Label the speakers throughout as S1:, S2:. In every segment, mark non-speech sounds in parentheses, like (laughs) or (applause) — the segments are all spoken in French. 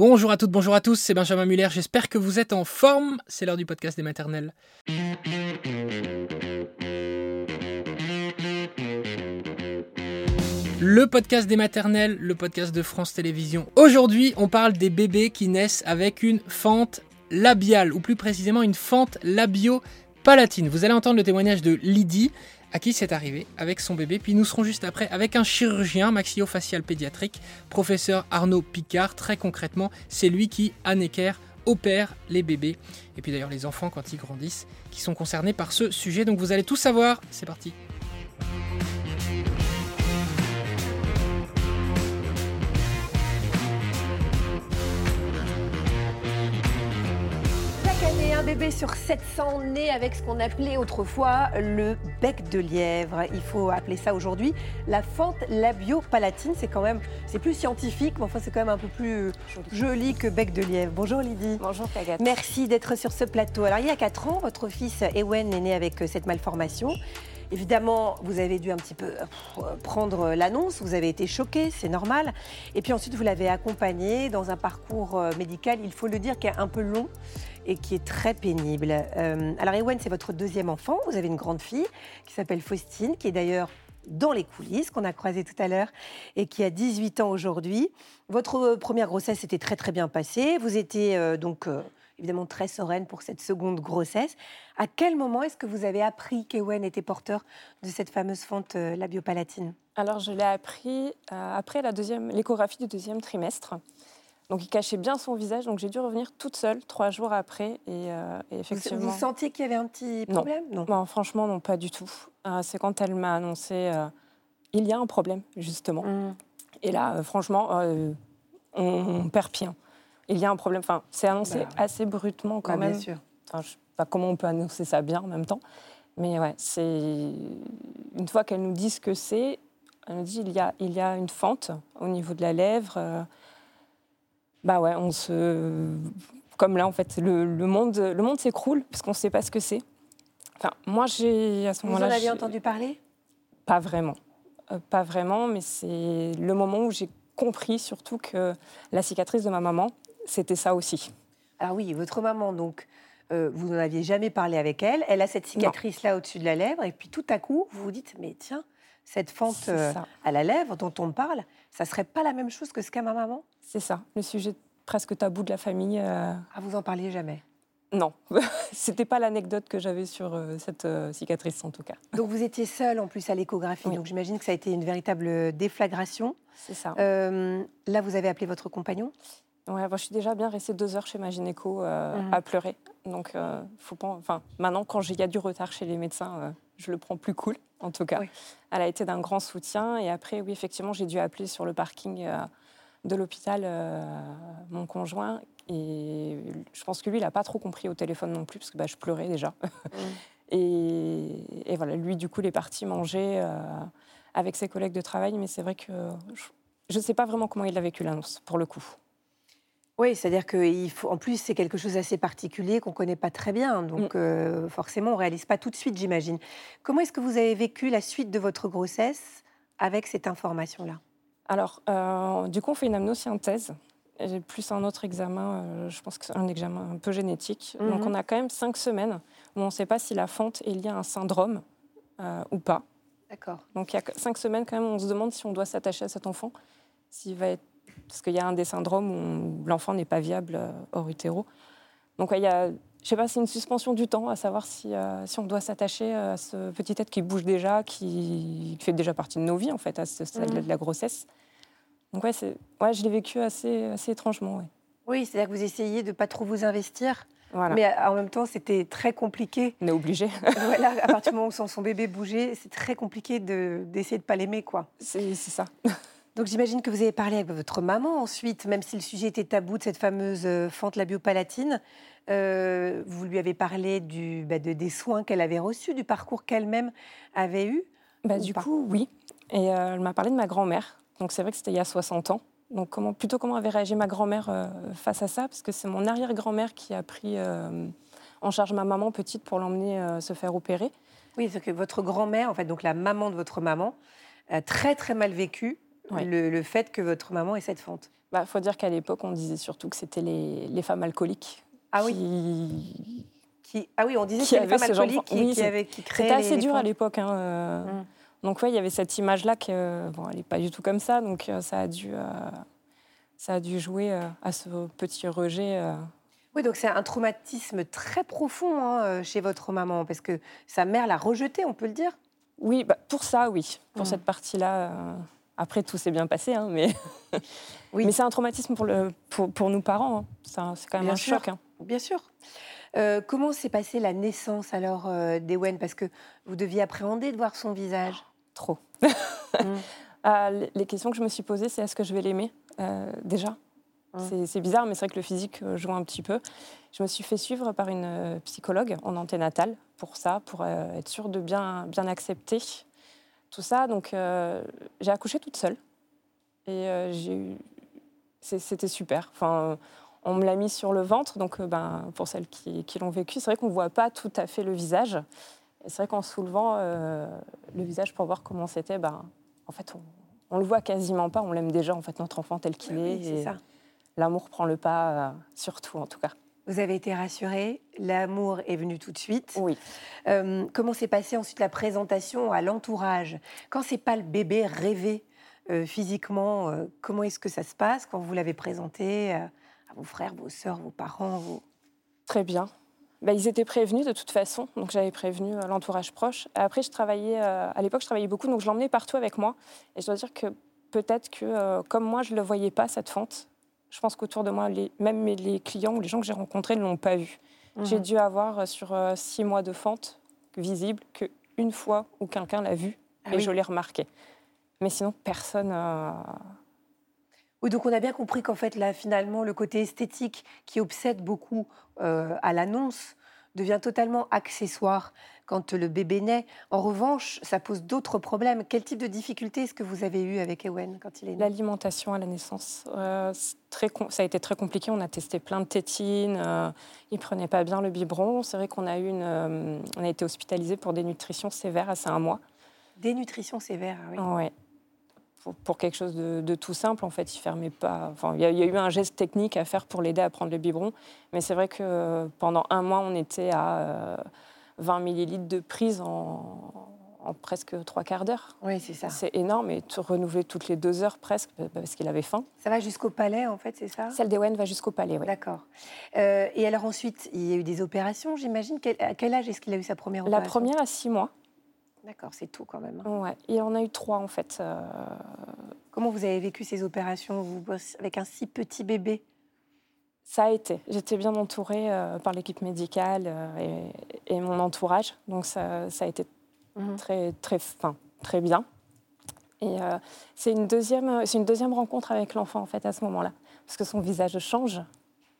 S1: Bonjour à toutes, bonjour à tous, c'est Benjamin Muller, j'espère que vous êtes en forme, c'est l'heure du podcast des maternelles. Le podcast des maternelles, le podcast de France Télévisions. Aujourd'hui, on parle des bébés qui naissent avec une fente labiale, ou plus précisément une fente labio-palatine. Vous allez entendre le témoignage de Lydie, à qui c'est arrivé avec son bébé. Puis nous serons juste après avec un chirurgien maxillofacial pédiatrique, professeur Arnaud Picard. Très concrètement, c'est lui qui, à Necker, opère les bébés. Et puis d'ailleurs les enfants quand ils grandissent, qui sont concernés par ce sujet. Donc vous allez tout savoir. C'est parti.
S2: Un bébé sur 700 né avec ce qu'on appelait autrefois le bec de lièvre. Il faut appeler ça aujourd'hui la fente labio-palatine. C'est quand même, c'est plus scientifique, mais enfin c'est quand même un peu plus joli que bec de lièvre. Bonjour Lydie.
S3: Bonjour Tagat.
S2: Merci d'être sur ce plateau. Alors il y a 4 ans, votre fils Ewen est né avec cette malformation. Évidemment, vous avez dû un petit peu euh, prendre l'annonce, vous avez été choqué, c'est normal. Et puis ensuite, vous l'avez accompagné dans un parcours euh, médical, il faut le dire, qui est un peu long et qui est très pénible. Euh, alors Ewen, c'est votre deuxième enfant. Vous avez une grande fille qui s'appelle Faustine, qui est d'ailleurs dans les coulisses, qu'on a croisé tout à l'heure, et qui a 18 ans aujourd'hui. Votre première grossesse s'était très très bien passée. Vous étiez euh, donc euh, évidemment très sereine pour cette seconde grossesse. À quel moment est-ce que vous avez appris qu'Ewen était porteur de cette fameuse fente labiopalatine
S3: Alors je l'ai appris après la deuxième, l'échographie du deuxième trimestre. Donc il cachait bien son visage, donc j'ai dû revenir toute seule trois jours après. Et, euh, effectivement.
S2: Vous, sentiez qu'il y avait un petit problème?
S3: Non, franchement, non, pas du tout. Euh, c'est quand elle m'a annoncé euh, il y a un problème, justement. Mmh. Et là, franchement, on, perd pied. Il y a un problème. Enfin, c'est annoncé bah. assez brutement quand bah, même.
S2: Bien sûr.
S3: Enfin, je sais pas comment on peut annoncer ça bien en même temps? Mais ouais, c'est. Une fois qu'elle nous dit ce que c'est, elle nous dit il y a, il y a une fente au niveau de la lèvre bah ouais, on se. Comme là, en fait, le, monde, le monde s'écroule parce qu'on ne sait pas ce que c'est. Enfin, moi, j'ai à ce moment-là.
S2: Vous en aviez entendu parler?
S3: Pas vraiment. Euh, pas vraiment, mais c'est le moment où j'ai compris surtout que la cicatrice de ma maman, c'était ça aussi.
S2: Alors oui, votre maman, donc, euh, vous n'en aviez jamais parlé avec elle. Elle a cette cicatrice-là au-dessus de la lèvre, et puis tout à coup, vous vous dites, mais tiens, cette fente euh, à la lèvre dont on parle, ça serait pas la même chose que ce qu'a ma maman?
S3: C'est ça, le sujet presque tabou de la famille. Euh...
S2: Ah, vous en parliez jamais?
S3: Non, (laughs) c'était pas l'anecdote que j'avais sur euh, cette euh, cicatrice en tout cas.
S2: Donc vous étiez seule en plus à l'échographie, donc j'imagine que ça a été une véritable déflagration.
S3: C'est ça.
S2: là, vous avez appelé votre compagnon?
S3: Ouais, je suis déjà bien restée deux heures chez ma gynéco mhm. à pleurer. Donc, faut pas. Enfin, maintenant, quand il y a du retard chez les médecins, je le prends plus cool, en tout cas. Elle a été d'un grand soutien. Et après, oui, effectivement, j'ai dû appeler sur le parking euh, de l'hôpital euh, mon conjoint. Et je pense que lui, il n'a pas trop compris au téléphone non plus, parce que bah, je pleurais déjà. (laughs) Mm. et, voilà, lui, du coup, il est parti manger euh, avec ses collègues de travail. Mais c'est vrai que je ne sais pas vraiment comment il a vécu l'annonce, pour le coup.
S2: Oui, c'est-à-dire qu'en plus, c'est quelque chose d'assez particulier qu'on ne connaît pas très bien. Donc, mm. euh, forcément, on ne réalise pas tout de suite, j'imagine. Comment est-ce que vous avez vécu la suite de votre grossesse avec cette information-là?
S3: Alors, euh, du coup, on fait une amnosynthèse. Plus un autre examen, euh, je pense que c'est un examen un peu génétique. Donc, mm-hmm. on a quand même cinq semaines où on ne sait pas si la fente est liée à un syndrome ou pas.
S2: D'accord.
S3: Donc, il y a cinq semaines, quand même, on se demande si on doit s'attacher à cet enfant, s'il va être parce qu'il y a un des syndromes où l'enfant n'est pas viable euh, hors utéro. Donc il y a, je sais pas, c'est une suspension du temps à savoir si, euh, si on doit s'attacher à ce petit être qui bouge déjà, qui, fait déjà partie de nos vies en fait à ce stade mmh. de la grossesse. Donc ouais, ouais je l'ai vécu assez, assez étrangement. Ouais.
S2: Oui, c'est-à-dire que vous essayez de ne pas trop vous investir. Mais en même temps, c'était très compliqué.
S3: On est obligé. (laughs)
S2: voilà, à partir du moment où son, bébé bougeait, c'est très compliqué d'essayer de ne pas l'aimer, quoi.
S3: C'est ça.
S2: Donc j'imagine que vous avez parlé avec votre maman ensuite, même si le sujet était tabou de cette fameuse euh, fente labiopalatine. Euh, vous lui avez parlé du, bah, de, des soins qu'elle avait reçus, du parcours qu'elle-même avait eu
S3: bah, Du coup, oui. Et euh, elle m'a parlé de ma grand-mère. Donc c'est vrai que c'était il y a 60 ans. Donc comment, plutôt comment avait réagi ma grand-mère face à ça? Parce que c'est mon arrière-grand-mère qui a pris en charge ma maman petite pour l'emmener se faire opérer.
S2: Oui, c'est que votre grand-mère, en fait, donc la maman de votre maman, a très très mal vécu le, fait que votre maman ait cette fente
S3: Il bah, faut dire qu'à l'époque, on disait surtout que c'était les, les, femmes alcooliques.
S2: Ah oui qui... Ah oui, on disait que c'était les femmes alcooliques qui, qui, avaient, qui créaient.
S3: C'était assez dur à l'époque. Hein, euh. hum. Donc, ouais, il y avait cette image-là que, bon, elle n'est pas du tout comme ça. Donc, euh, ça a dû, euh, ça a dû jouer à ce petit rejet.
S2: Oui, donc c'est un traumatisme très profond hein, chez votre maman, parce que sa mère l'a rejeté, on peut le dire?
S3: Oui, bah, pour ça, oui. Pour hum. cette partie-là. Après, tout s'est bien passé, hein, mais, (laughs) oui. mais c'est un traumatisme pour, le, pour, pour nous parents. Hein. C'est quand même un choc. Hein.
S2: Bien sûr. Euh, comment s'est passée la naissance alors euh, d'Ewen? Parce que vous deviez appréhender de voir son visage.
S3: trop. (laughs) Mm. (laughs) Euh, les questions que je me suis posées, c'est est-ce que je vais l'aimer déjà? Mm. C'est bizarre, mais c'est vrai que le physique joue un petit peu. Je me suis fait suivre par une psychologue en anténatale pour ça, pour être sûre de bien, bien accepter tout ça. Donc j'ai accouché toute seule. Et c'était super. Enfin, on me l'a mis sur le ventre, donc euh, ben, pour celles qui, l'ont vécu, c'est vrai qu'on ne voit pas tout à fait le visage. Et c'est vrai qu'en soulevant euh, le visage pour voir comment c'était, ben, en fait, on, ne le voit quasiment pas. On l'aime déjà, en fait, notre enfant tel qu'il est. et L'amour prend le pas, euh, surtout en tout cas.
S2: Vous avez été rassurée, l'amour est venu tout de suite.
S3: Oui.
S2: comment s'est passée ensuite la présentation à l'entourage? Quand c'est pas le bébé rêvé physiquement, comment est-ce que ça se passe quand vous l'avez présenté vos frères, vos sœurs, vos parents vos...
S3: Très bien. Bah, ils étaient prévenus de toute façon, donc j'avais prévenu euh, l'entourage proche. Après, je travaillais, euh, à l'époque, je travaillais beaucoup, donc je l'emmenais partout avec moi. Et je dois dire que peut-être que, euh, comme moi, je ne le voyais pas, cette fente, je pense qu'autour de moi, les, même les clients ou les gens que j'ai rencontrés ne l'ont pas vu. Mhm. J'ai dû avoir sur six mois de fente visible qu'une fois où quelqu'un l'a vu ah et je l'ai remarqué. Mais sinon, personne.
S2: Oui, donc on a bien compris qu'en fait, là, finalement, le côté esthétique qui obsède beaucoup euh, à l'annonce devient totalement accessoire quand le bébé naît. En revanche, ça pose d'autres problèmes. Quel type de difficultés est-ce que vous avez eu avec Ewen quand il est né?
S3: L'alimentation à la naissance. Euh, très ça a été très compliqué. On a testé plein de tétines. Euh, il prenait pas bien le biberon. C'est vrai qu'on a, eu une, euh, on a été hospitalisé pour des nutritions sévères assez un mois.
S2: Des nutritions sévères, ah oui.
S3: Ouais pour, quelque chose de, tout simple, en fait, il fermait pas. Enfin, il y, a, eu un geste technique à faire pour l'aider à prendre le biberon, mais c'est vrai que pendant un mois, on était à 20 euh, millilitres de prise en, presque trois quarts d'heure.
S2: Oui, c'est ça.
S3: C'est énorme et te renouveler toutes les deux heures presque parce qu'il avait faim.
S2: Ça va jusqu'au palais, en fait, c'est ça?
S3: Celle d'Ewen va jusqu'au palais, oui.
S2: D'accord. Euh, et alors ensuite, il y a eu des opérations, j'imagine. à quel âge est-ce qu'il a eu sa première opération?
S3: La première à six mois.
S2: D'accord, c'est tout quand même.
S3: Ouais, il en a eu trois en fait. Euh.
S2: Comment vous avez vécu ces opérations vous, avec un si petit bébé?
S3: Ça a été. J'étais bien entourée euh, par l'équipe médicale euh, et, mon entourage, donc ça, ça a été mhm. très, très, fin, très bien. Et c'est une deuxième, c'est une deuxième rencontre avec l'enfant en fait à ce moment-là, parce que son visage change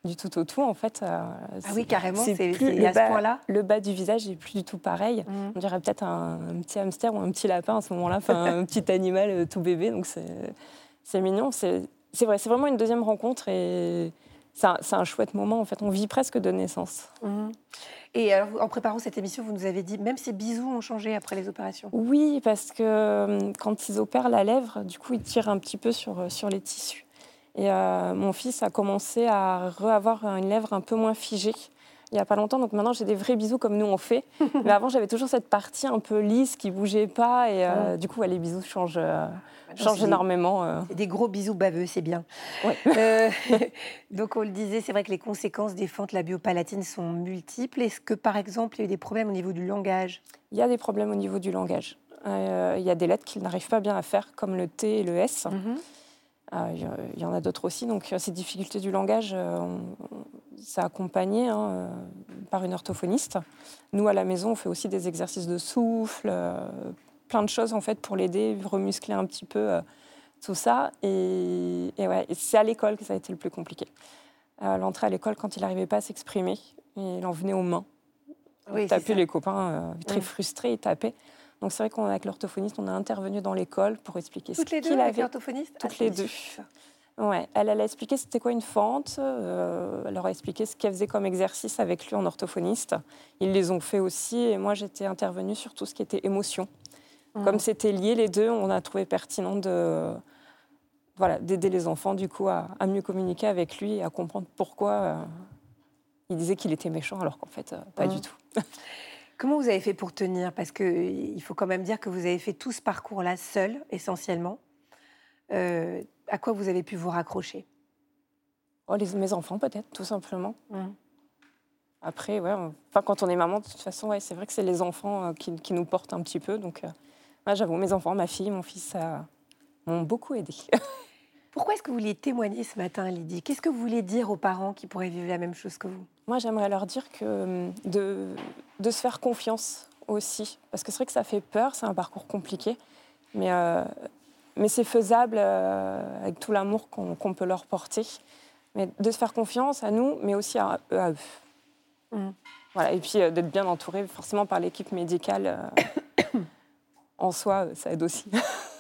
S3: du tout au tout, en fait.
S2: Euh, ah oui, carrément, c'est à ce point-là.
S3: Le bas du visage n'est plus du tout pareil. Mmh. On dirait peut-être un, petit hamster ou un petit lapin à ce moment-là, enfin (laughs) un petit animal euh, tout bébé, donc c'est mignon. C'est vrai, c'est vraiment une deuxième rencontre et c'est un, un, chouette moment, en fait. On vit presque de naissance.
S2: Mmh. Et alors, en préparant cette émission, vous nous avez dit, même ces bisous ont changé après les opérations
S3: Oui, parce que euh, quand ils opèrent la lèvre, du coup, ils tirent un petit peu sur, sur les tissus. Et euh, mon fils a commencé à avoir une lèvre un peu moins figée il n'y a pas longtemps. Donc maintenant, j'ai des vrais bisous comme nous on fait. (laughs) Mais avant, j'avais toujours cette partie un peu lisse qui bougeait pas. Et euh, du coup, les bisous changent, euh, changent énormément.
S2: Des gros bisous baveux, c'est bien. (laughs) (laughs) donc on le disait, c'est vrai que les conséquences des fentes labiopalatines sont multiples. Est-ce que par exemple, il y a eu des problèmes au niveau du langage?
S3: Il y a des problèmes au niveau du langage. il y a des lettres qu'il n'arrive pas bien à faire, comme le T et le S. Mhm. Il y en a d'autres aussi. Donc, euh, ces difficultés du langage, euh, ça accompagné hein, par une orthophoniste. Nous, à la maison, on fait aussi des exercices de souffle, plein de choses en fait pour l'aider, remuscler un petit peu tout ça. Et, ouais, c'est à l'école que ça a été le plus compliqué. L'entrée à l'école, quand il n'arrivait pas à s'exprimer, il en venait aux mains. Oui, il tapait les copains, très frustrés, il tapait. Donc c'est vrai qu'avec l'orthophoniste, on a intervenu dans l'école pour expliquer
S2: Toutes
S3: ce
S2: qu'il avait. Toutes les deux l'orthophoniste
S3: Toutes ah, les deux. Ouais, elle, elle a expliqué c'était quoi une fente, euh, elle leur a expliqué ce qu'elle faisait comme exercice avec lui en orthophoniste. Ils les ont fait aussi et moi j'étais intervenue sur tout ce qui était émotion. Mmh. Comme c'était lié les deux, on a trouvé pertinent de, voilà, d'aider les enfants du coup à, mieux communiquer avec lui et à comprendre pourquoi euh, il disait qu'il était méchant alors qu'en fait pas du mmh. tout. (laughs)
S2: Comment vous avez fait pour tenir? Parce qu'il faut quand même dire que vous avez fait tout ce parcours-là seul, essentiellement. à quoi vous avez pu vous raccrocher?
S3: Oh, les, Mes enfants, peut-être, tout simplement. Mmh. Après, ouais, enfin, quand on est maman, de toute façon, ouais, c'est vrai que c'est les enfants euh, qui, qui, nous portent un petit peu. Donc, euh, j'avoue, mes enfants, ma fille, mon fils, m'ont beaucoup aidé. (laughs)
S2: Pourquoi est-ce que vous vouliez témoigner ce matin, Lydie? Qu'est-ce que vous voulez dire aux parents qui pourraient vivre la même chose que vous?
S3: Moi, j'aimerais leur dire que hum, de, de, se faire confiance aussi. Parce que c'est vrai que ça fait peur, c'est un parcours compliqué. Mais, euh, mais c'est faisable avec tout l'amour qu'on peut leur porter. Mais de se faire confiance à nous, mais aussi à, à eux. Mm. Voilà, et puis euh, d'être bien entouré forcément par l'équipe médicale euh, (coughs) en soi, ça aide aussi. (laughs)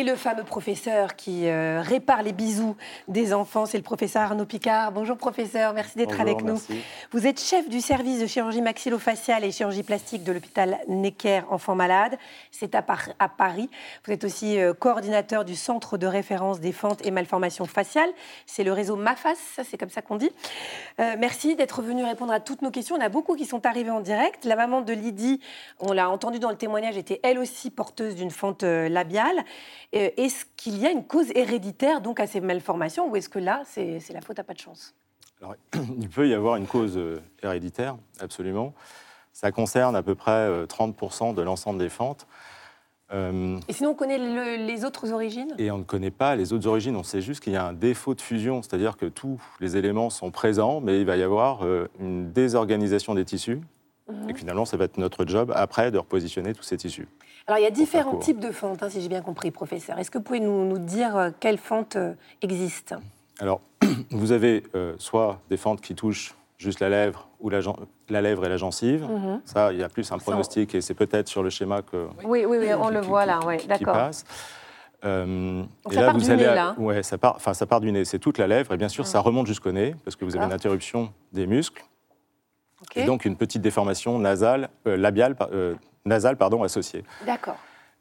S2: Et le fameux professeur qui euh, répare les bisous des enfants, c'est le professeur Arnaud Picard. Bonjour professeur, merci d'être avec nous. Vous êtes chef du service de chirurgie maxillofaciale et chirurgie plastique de l'hôpital Necker Enfants Malades. C'est à, à, Paris. Vous êtes aussi euh, coordinateur du centre de référence des fentes et malformations faciales. C'est le réseau MAFAS, c'est comme ça qu'on dit. Euh, merci d'être venu répondre à toutes nos questions. On a beaucoup qui sont arrivés en direct. La maman de Lydie, on l'a entendu dans le témoignage, était elle aussi porteuse d'une fente labiale. Est-ce qu'il y a une cause héréditaire donc à ces malformations ou est-ce que là, c'est la faute à pas de chance?
S4: Alors, (clears throat) Il peut y avoir une cause euh, héréditaire, absolument. Ça concerne à peu près 30% euh, de l'ensemble des fentes.
S2: Et sinon, on connaît les autres origines?
S4: Et on ne connaît pas les autres origines. On sait juste qu'il y a un défaut de fusion, c'est-à-dire que tous les éléments sont présents, mais il va y avoir une désorganisation des tissus. Et finalement, ça va être notre job après de repositionner tous ces tissus.
S2: Alors, il y a différents types de fentes, hein, si j'ai bien compris, professeur. Est-ce que vous pouvez nous, dire euh, quelles fentes euh, existent?
S4: Alors, (clears throat) vous avez euh, soit des fentes qui touchent juste la lèvre ou la, la lèvre et la gencive. Mhm. Ça, il y a plus un pronostic et c'est peut-être sur le schéma que.
S2: Oui, oui, oui on le voit là, oui, d'accord. passe.
S4: Euh, Donc et ça là, part vous du allez nez, là Ouais, ça part, enfin, ça part du nez, c'est toute la lèvre, et bien sûr, ça remonte jusqu'au nez, parce que vous avez une interruption des muscles, et donc une petite déformation nasale, labiale, nasale pardon, associée.
S2: D'accord.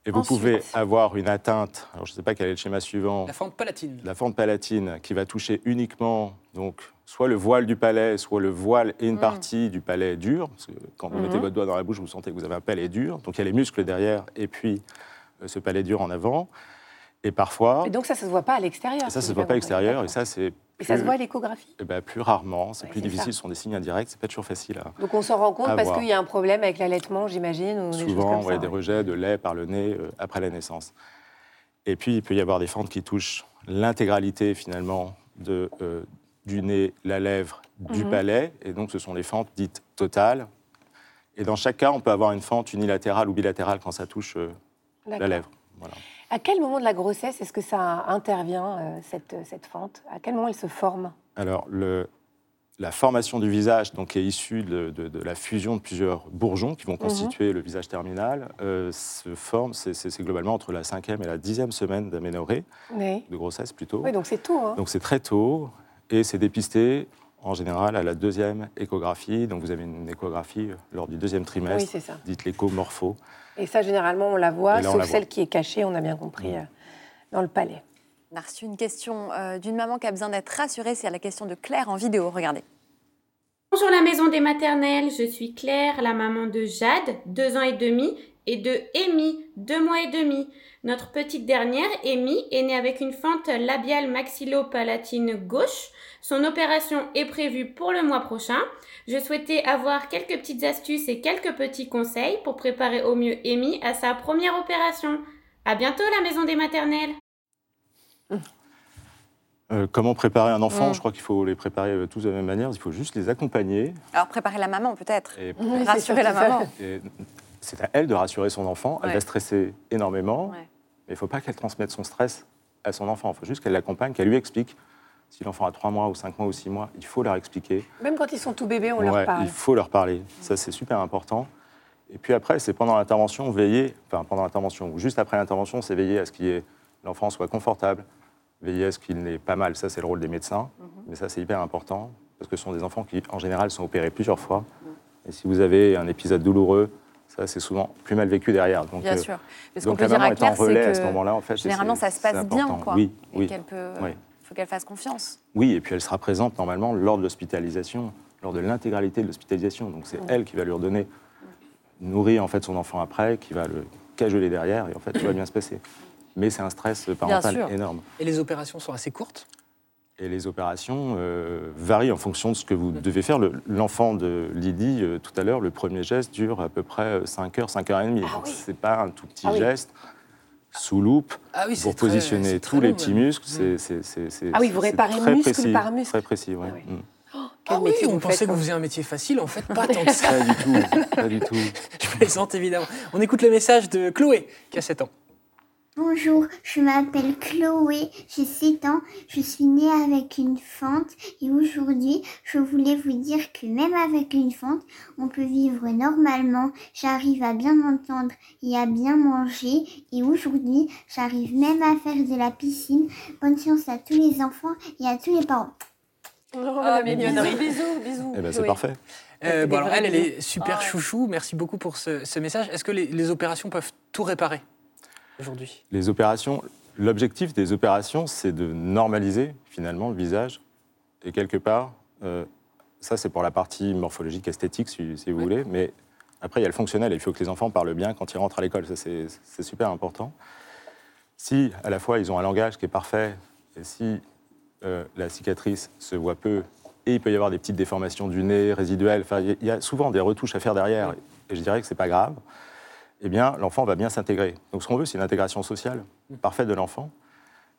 S4: Et vous pouvez avoir une atteinte, alors je ne sais pas quel est le schéma suivant.
S1: La fente palatine.
S4: La fente palatine qui va toucher uniquement donc, soit le voile du palais, soit le voile et une hmm. partie du palais dur. Parce que quand vous mettez hmm. votre doigt dans la bouche, vous sentez que vous avez un palais dur. Donc il y a les muscles derrière et puis euh, ce palais dur en avant. Et parfois.
S2: Et donc ça, ça ne se voit pas à l'extérieur.
S4: Ça, ça ne se voit pas à l'extérieur. Et ça, c'est
S2: et ça se voit à l'échographie?
S4: Eh ben, Plus rarement, c'est plus difficile, ce sont des signes indirects, c'est pas toujours facile à
S2: Donc on s'en rend compte parce qu'il y a un problème avec l'allaitement, j'imagine
S4: Souvent, il y a des rejets de lait par le nez euh, après la naissance. Et puis, il peut y avoir des fentes qui touchent l'intégralité, finalement, de, euh, du nez, la lèvre, du mhm. palais. Et donc, ce sont les fentes dites totales. Et dans chaque cas, on peut avoir une fente unilatérale ou bilatérale quand ça touche euh, la lèvre. Voilà.
S2: À quel moment de la grossesse est-ce que ça intervient, euh, cette, cette, fente? À quel moment elle se forme?
S4: Alors, le, la formation du visage, donc, est issue de, la fusion de plusieurs bourgeons qui vont mhm. constituer le visage terminal, euh, se forme, c'est globalement entre la cinquième et la dixième semaine d'aménorrhée, de grossesse plutôt.
S2: Oui, donc c'est tôt. Hein.
S4: Donc c'est très tôt, et c'est dépisté en général à la deuxième échographie. Donc vous avez une échographie lors du deuxième trimestre, oui, dite l'échomorpho.
S2: Et ça, généralement, on la voit, sauf celle qui est cachée, on a bien compris, euh, dans le palais.
S5: On a reçu une question euh, d'une maman qui a besoin d'être rassurée. C'est la question de Claire en vidéo. Regardez.
S6: Bonjour la maison des maternelles, je suis Claire, la maman de Jade, deux ans et demi, et de Amy, deux mois et demi. Notre petite dernière, Amy, est née avec une fente labiale maxillopalatine gauche. Son opération est prévue pour le mois prochain. Je souhaitais avoir quelques petites astuces et quelques petits conseils pour préparer au mieux Amy à sa première opération. À bientôt la maison des maternelles.
S4: Euh, comment préparer un enfant? Je crois qu'il faut les préparer euh, tous de la même manière. Il faut juste les accompagner.
S5: Alors préparer la maman peut-être. rassurer (laughs) la maman.
S4: C'est à elle de rassurer son enfant. Elle va stresser énormément. Mais il ne faut pas qu'elle transmette son stress à son enfant. Il faut juste qu'elle l'accompagne, qu'elle lui explique. Si l'enfant a 3 mois ou 5 mois ou 6 mois, il faut leur expliquer.
S2: Même quand ils sont tout bébés, on leur parle.
S4: Il faut leur parler. Ça, c'est super important. Et puis après, c'est pendant l'intervention, veiller, enfin pendant l'intervention ou juste après l'intervention, c'est veiller à ce que l'enfant soit confortable, veiller à ce qu'il n'ait pas mal. Ça, c'est le rôle des médecins. Mhm. Mais ça, c'est hyper important parce que ce sont des enfants qui, en général, sont opérés plusieurs fois. Et si vous avez un épisode douloureux Ça, c'est souvent plus mal vécu derrière.
S5: Donc, bien sûr.
S4: Mais ce donc, peut la maman est en relais à ce moment-là, en fait.
S5: Généralement, ça se passe bien, quoi.
S4: Oui,
S5: oui. qu'elle peut... Il faut qu'elle fasse confiance.
S4: Oui, et puis elle sera présente normalement lors de l'hospitalisation, lors de l'intégralité de l'hospitalisation. Donc c'est elle qui va lui redonner, nourrir en fait son enfant après, qui va le cajoler derrière, et en fait tout va bien se passer. Mais c'est un stress parental énorme.
S1: Et les opérations sont assez courtes?
S4: Et les opérations euh, varient en fonction de ce que vous devez faire. L'enfant de Lydie, euh, tout à l'heure, le premier geste dure à peu près 5 heures, 5 heures et demie. Ah, Ce n'est pas un tout petit ah geste. Sous loupe,
S1: ah
S4: pour positionner tous les petits muscles, c'est
S2: Ah oui, vous réparez muscle
S4: précis,
S2: par muscle.
S4: Très précis, oui.
S1: Ah oui. Mm. on pensait que vous faisiez un métier facile, en fait, pas (laughs) tant que ça.
S4: Pas du tout, pas du tout. (laughs)
S1: Je plaisante évidemment. On écoute le message de Chloé, qui a 7 ans.
S7: Bonjour, je m'appelle Chloé, j'ai 7 ans, je suis née avec une fente et aujourd'hui je voulais vous dire que même avec une fente, on peut vivre normalement, j'arrive à bien m'entendre et à bien manger et aujourd'hui j'arrive même à faire de la piscine. Bonne chance à tous les enfants et à tous les parents.
S2: Oh, oh mignonnerie. Bisous, bisous.
S4: Eh ben, c'est parfait.
S1: Euh, bon, alors, elle, elle est super chouchou. Merci beaucoup pour ce, message. Est-ce que les opérations peuvent tout réparer? Aujourd'hui
S4: Les opérations, l'objectif des opérations, c'est de normaliser finalement le visage. Et quelque part, euh, ça c'est pour la partie morphologique, esthétique, si, vous voulez, mais après il y a le fonctionnel. Il faut que les enfants parlent bien quand ils rentrent à l'école. Ça c'est super important. Si à la fois ils ont un langage qui est parfait, et si euh, la cicatrice se voit peu, et il peut y avoir des petites déformations du nez résiduelles, il y a souvent des retouches à faire derrière, et je dirais que c'est pas grave eh bien, l'enfant va bien s'intégrer. Donc, ce qu'on veut, c'est une intégration sociale parfaite de l'enfant,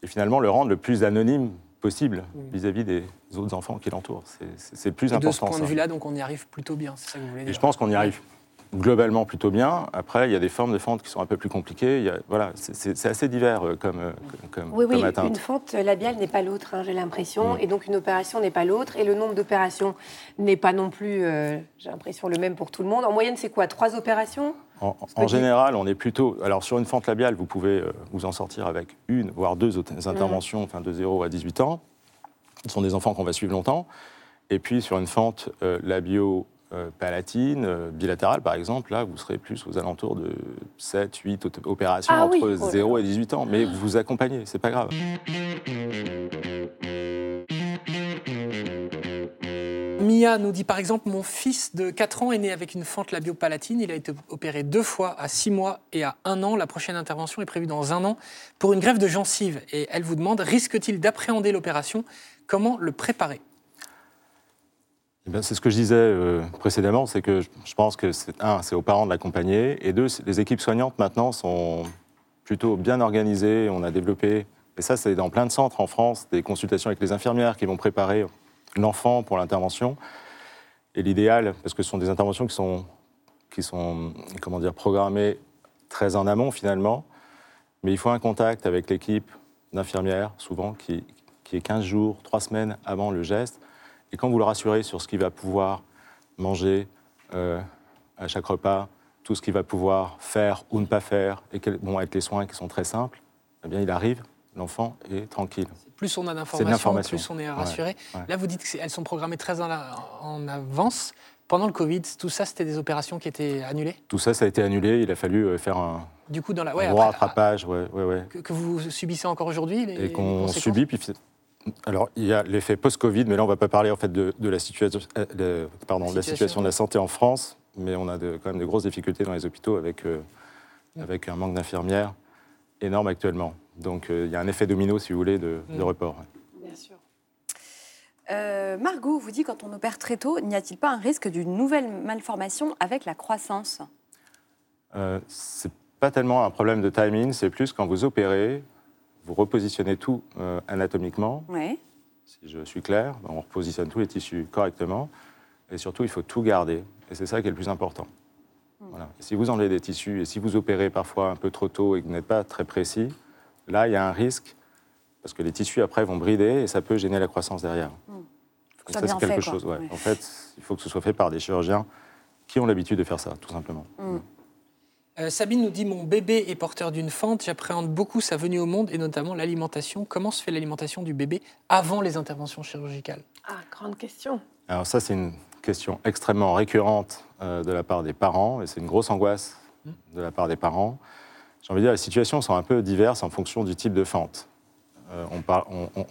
S4: et finalement le rendre le plus anonyme possible vis-à-vis des autres enfants qui l'entourent. C'est le plus important. De ce
S1: point de vue-là, donc, on y arrive plutôt bien, c'est ça que vous voulez dire
S4: Et je pense qu'on y arrive globalement plutôt bien. Après, il y a des formes de fente qui sont un peu plus compliquées. voilà, c'est assez divers euh, comme, euh, comme,
S2: oui, oui,
S4: atteinte.
S2: Une fente labiale n'est pas l'autre, hein, j'ai l'impression. Mm. Et donc une opération n'est pas l'autre. Et le nombre d'opérations n'est pas non plus, euh, j'ai l'impression, le même pour tout le monde. En moyenne, c'est quoi? Trois opérations?
S4: En, général, on est plutôt. Alors, sur une fente labiale, vous pouvez vous en sortir avec une, voire deux interventions, enfin de 0 à 18 ans. Ce sont des enfants qu'on va suivre longtemps. Et puis, sur une fente labio euh, palatine, euh, bilatérale par exemple, là, vous serez plus aux alentours de 7, 8 opérations ah entre 0 et 18 ans. Mais vous vous accompagnez, c'est pas grave.
S1: Mia nous dit par exemple Mon fils de 4 ans est né avec une fente labiopalatine. Il a été opéré deux fois à 6 mois et à 1 an. La prochaine intervention est prévue dans un an pour une grève de gencive. Et elle vous demande Risque-t-il d'appréhender l'opération? Comment le préparer?
S4: Eh c'est ce que je disais euh, précédemment, c'est que je pense que, un, c'est aux parents de l'accompagner, et deux, les équipes soignantes maintenant sont plutôt bien organisées. On a développé, et ça c'est dans plein de centres en France, des consultations avec les infirmières qui vont préparer l'enfant pour l'intervention. Et l'idéal, parce que ce sont des interventions qui sont, qui sont comment dire, programmées très en amont finalement, mais il faut un contact avec l'équipe d'infirmières, souvent, qui, qui est 15 jours, 3 semaines avant le geste, et quand vous le rassurez sur ce qu'il va pouvoir manger euh, à chaque repas, tout ce qu'il va pouvoir faire ou ne pas faire, et quels vont être les soins qui sont très simples, eh bien, il arrive, l'enfant est tranquille.
S1: Plus on a d'informations, plus on est rassuré. Là, vous dites qu'elles sont programmées très en, en avance. Pendant le Covid, tout ça, c'était des opérations qui étaient annulées?
S4: Tout ça, ça a été annulé. Il a fallu euh, faire un,
S1: du coup, dans la,
S4: ouais, rattrapage. Ouais, ouais,
S1: que, vous subissez encore aujourd'hui
S4: Et qu'on subit, puis alors, il y a l'effet post-Covid, mais là, on ne va pas parler en fait de, la, situation, euh, pardon, la situation de la santé en France, mais on a quand même de grosses difficultés dans les hôpitaux avec, euh, avec un manque d'infirmières énorme actuellement. Donc, euh, il y a un effet domino, si vous voulez, de, mm. report.
S5: Bien sûr. Margot vous dit quand on opère très tôt, n'y a-t-il pas un risque d'une nouvelle malformation avec la croissance?
S4: Euh, C'est pas tellement un problème de timing, c'est plus quand vous opérez, vous repositionnez tout euh, anatomiquement. Si je suis clair, ben, on repositionne tous les tissus correctement. Et surtout, il faut tout garder. Et c'est ça qui est le plus important. Hmm. Voilà. si vous enlevez des tissus et si vous opérez parfois un peu trop tôt et que vous n'êtes pas très précis, là, il y a un risque parce que les tissus après vont brider et ça peut gêner la croissance derrière.
S5: Hmm.
S4: ça, c'est quelque chose. En fait, il faut que ce soit fait par des chirurgiens qui ont l'habitude de faire ça, tout simplement.
S5: Hmm.
S1: Euh, Sabine nous dit Mon bébé est porteur d'une fente, j'appréhende beaucoup sa venue au monde et notamment l'alimentation. Comment se fait l'alimentation du bébé avant les interventions chirurgicales?
S2: Ah, grande question.
S4: Alors, ça, c'est une question extrêmement récurrente euh, de la part des parents, et c'est une grosse angoisse de la part des parents. J'ai envie de dire, les situations sont un peu diverses en fonction du type de fente. Euh,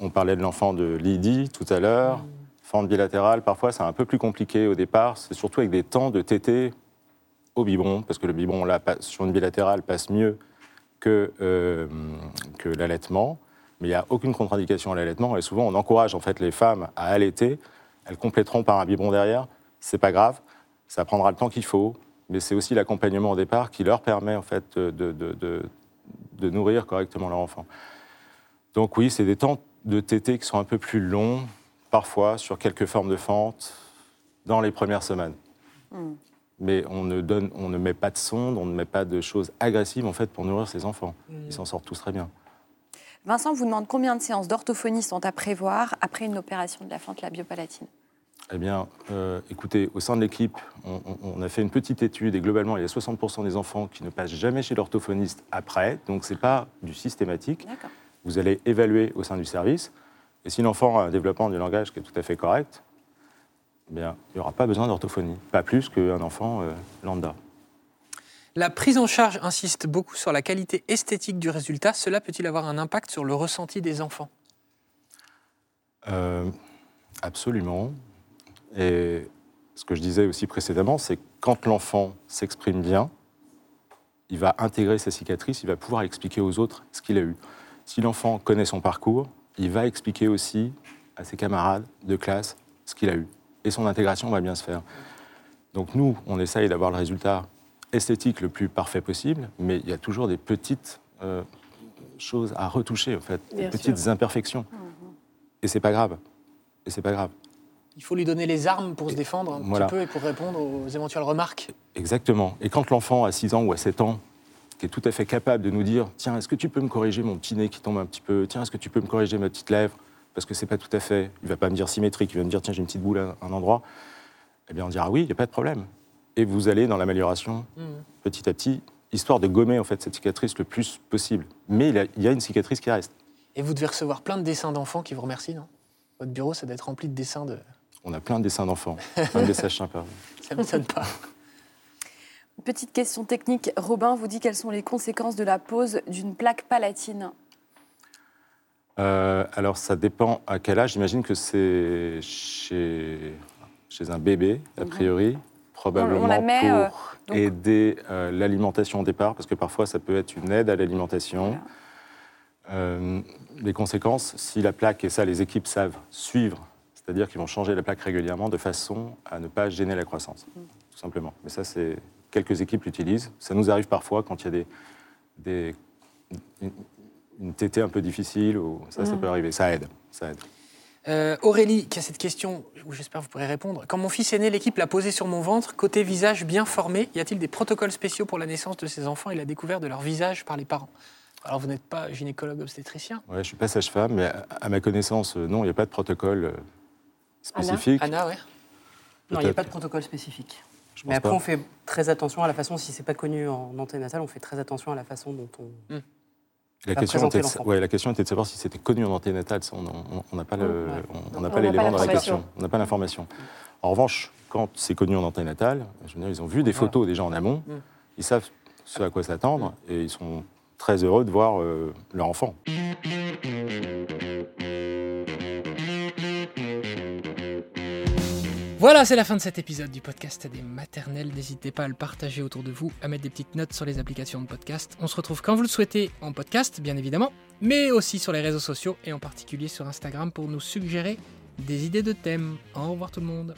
S4: on, parlait de l'enfant de Lydie tout à l'heure. Fente bilatérale, parfois, c'est un peu plus compliqué au départ. C'est surtout avec des temps de tété au biberon, parce que le biberon, là, sur une bilatérale, passe mieux que, euh, que l'allaitement. Mais il n'y a aucune contre-indication à l'allaitement. Et souvent, on encourage en fait les femmes à allaiter. Elles compléteront par un biberon derrière. C'est pas grave. Ça prendra le temps qu'il faut. Mais c'est aussi l'accompagnement au départ qui leur permet en fait de, de, de, de nourrir correctement leur enfant. Donc oui, c'est des temps de tété qui sont un peu plus longs, parfois sur quelques formes de fente, dans les premières semaines. Hmm. Mais on ne, donne, on ne met pas de sonde, on ne met pas de choses agressives en fait pour nourrir ses enfants. Hmm. Ils s'en sortent tous très bien.
S5: Vincent vous demande combien de séances d'orthophonie sont à prévoir après une opération de la fente labiopalatine
S4: eh bien, euh, écoutez, au sein de l'équipe, on, a fait une petite étude et globalement, il y a 60% des enfants qui ne passent jamais chez l'orthophoniste après, donc ce n'est pas du systématique. Vous allez évaluer au sein du service. Et si l'enfant a un développement du langage qui est tout à fait correct, eh bien, il n'y aura pas besoin d'orthophonie, pas plus qu'un enfant euh, lambda.
S1: La prise en charge insiste beaucoup sur la qualité esthétique du résultat. Cela peut-il avoir un impact sur le ressenti des enfants?
S4: Euh, Absolument. Et ce que je disais aussi précédemment, c'est que quand l'enfant s'exprime bien, il va intégrer sa cicatrice, il va pouvoir expliquer aux autres ce qu'il a eu. Si l'enfant connaît son parcours, il va expliquer aussi à ses camarades de classe ce qu'il a eu. Et son intégration va bien se faire. Donc nous, on essaye d'avoir le résultat esthétique le plus parfait possible, mais il y a toujours des petites euh, choses à retoucher, en fait, des petites imperfections. Mhm. Et c'est pas grave. Et c'est pas grave.
S1: Il faut lui donner les armes pour se défendre un petit peu et pour répondre aux éventuelles remarques.
S4: Exactement. Et quand l'enfant a 6 ans ou à 7 ans qui est tout à fait capable de nous dire Tiens, est-ce que tu peux me corriger mon petit nez qui tombe un petit peu? Tiens, est-ce que tu peux me corriger ma petite lèvre? Parce que c'est pas tout à fait. Il va pas me dire symétrique, il va me dire Tiens, j'ai une petite boule à un endroit. Eh bien, on dira Oui, il n'y a pas de problème. Et vous allez dans l'amélioration mmh. petit à petit, histoire de gommer en fait cette cicatrice le plus possible. Mais il y a une cicatrice qui reste.
S1: Et vous devez recevoir plein de dessins d'enfants qui vous remercient, non? Votre bureau, ça doit être rempli de dessins de.
S4: On a plein de dessins d'enfants, plein de messages sympas. (laughs)
S1: Ça ne m'étonne pas.
S5: Petite question technique. Robin vous dit quelles sont les conséquences de la pose d'une plaque palatine?
S4: Euh, Alors, ça dépend à quel âge. J'imagine que c'est chez, chez un bébé, a mhm. priori. Probablement pour euh, aider euh, l'alimentation au départ, parce que parfois ça peut être une aide à l'alimentation. les conséquences, si la plaque, et ça les équipes savent suivre, c'est-à-dire qu'ils vont changer la plaque régulièrement de façon à ne pas gêner la croissance, mm. tout simplement. Mais ça, c'est quelques équipes l'utilisent. Ça nous arrive parfois quand il y a des, des une tétée un peu difficile, ou ça, ça mm. peut arriver. Ça aide. Ça aide.
S1: Euh, Aurélie, qui a cette question, où j'espère que vous pourrez répondre. Quand mon fils est né, l'équipe l'a posé sur mon ventre, côté visage bien formé. Y a-t-il des protocoles spéciaux pour la naissance de ces enfants et la découverte de leur visage par les parents? Alors, vous n'êtes pas gynécologue obstétricien
S4: Oui, je ne suis pas sage-femme, mais à ma connaissance, euh, non, il n'y a pas de protocole euh, spécifique.
S1: Anna, Anna
S8: Non, il n'y a pas de protocole spécifique. Mais après, on fait très attention à la façon, si c'est pas connu en anténatal, on fait très attention à la façon dont on. Hmm.
S4: La question, était de, ouais, la question était de savoir si c'était connu en anténatal. on n'a pas l'élément dans la question. On n'a pas l'information. En revanche, quand c'est connu en anténatal, je veux dire, ils ont vu des photos déjà en amont, hmm. ils savent ce à quoi s'attendre et ils sont très heureux de voir euh, leur enfant.
S1: Voilà, c'est la fin de cet épisode du podcast des maternelles. N'hésitez pas à le partager autour de vous, à mettre des petites notes sur les applications de podcast. On se retrouve quand vous le souhaitez en podcast, bien évidemment, mais aussi sur les réseaux sociaux et en particulier sur Instagram pour nous suggérer des idées de thèmes. Au revoir tout le monde.